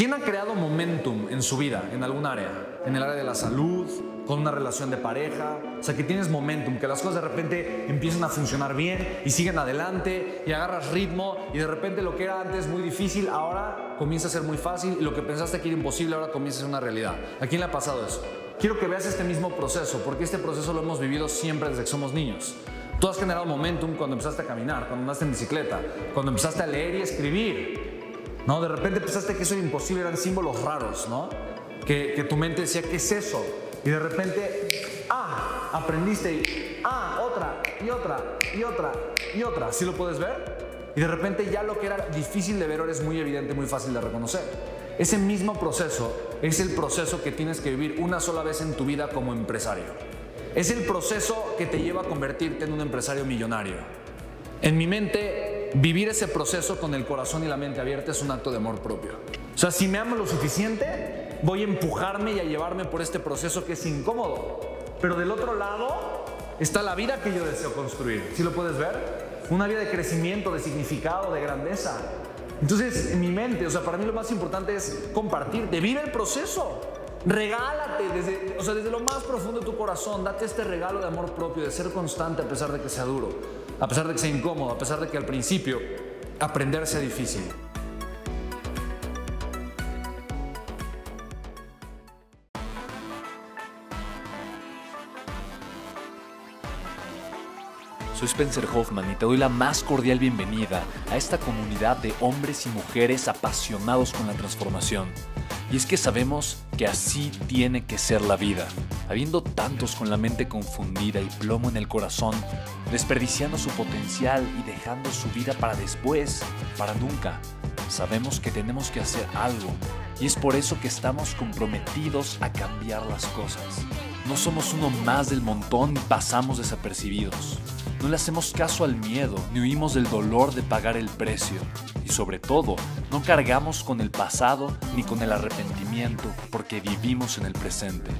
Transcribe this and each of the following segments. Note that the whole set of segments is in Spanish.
¿Quién ha creado momentum en su vida, en algún área? En el área de la salud, con una relación de pareja. O sea, que tienes momentum, que las cosas de repente empiezan a funcionar bien y siguen adelante y agarras ritmo y de repente lo que era antes muy difícil ahora comienza a ser muy fácil y lo que pensaste que era imposible ahora comienza a ser una realidad. ¿A quién le ha pasado eso? Quiero que veas este mismo proceso, porque este proceso lo hemos vivido siempre desde que somos niños. Tú has generado momentum cuando empezaste a caminar, cuando andaste en bicicleta, cuando empezaste a leer y escribir. ¿No? De repente pensaste que eso era imposible, eran símbolos raros, ¿no? Que, que tu mente decía, ¿qué es eso? Y de repente, ah, aprendiste y, ah, otra, y otra, y otra, y otra. ¿Sí lo puedes ver? Y de repente ya lo que era difícil de ver ahora es muy evidente, muy fácil de reconocer. Ese mismo proceso es el proceso que tienes que vivir una sola vez en tu vida como empresario. Es el proceso que te lleva a convertirte en un empresario millonario. En mi mente, vivir ese proceso con el corazón y la mente abierta es un acto de amor propio. O sea, si me amo lo suficiente, voy a empujarme y a llevarme por este proceso que es incómodo. Pero del otro lado está la vida que yo deseo construir. ¿Sí lo puedes ver? Una vida de crecimiento, de significado, de grandeza. Entonces, en mi mente, o sea, para mí lo más importante es compartir, vivir el proceso. Regálate desde, o sea, desde lo más profundo de tu corazón, date este regalo de amor propio, de ser constante a pesar de que sea duro, a pesar de que sea incómodo, a pesar de que al principio aprender sea difícil. Soy Spencer Hoffman y te doy la más cordial bienvenida a esta comunidad de hombres y mujeres apasionados con la transformación. Y es que sabemos que así tiene que ser la vida, habiendo tantos con la mente confundida y plomo en el corazón, desperdiciando su potencial y dejando su vida para después, para nunca. Sabemos que tenemos que hacer algo y es por eso que estamos comprometidos a cambiar las cosas. No somos uno más del montón y pasamos desapercibidos. No le hacemos caso al miedo ni huimos del dolor de pagar el precio. Sobre todo, no cargamos con el pasado ni con el arrepentimiento porque vivimos en el presente.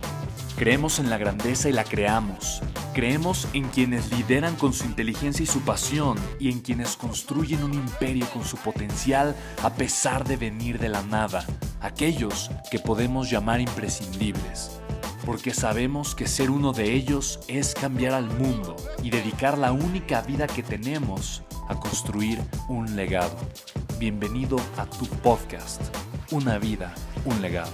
Creemos en la grandeza y la creamos. Creemos en quienes lideran con su inteligencia y su pasión y en quienes construyen un imperio con su potencial a pesar de venir de la nada. Aquellos que podemos llamar imprescindibles porque sabemos que ser uno de ellos es cambiar al mundo y dedicar la única vida que tenemos a construir un legado. Bienvenido a tu podcast, Una vida, un legado.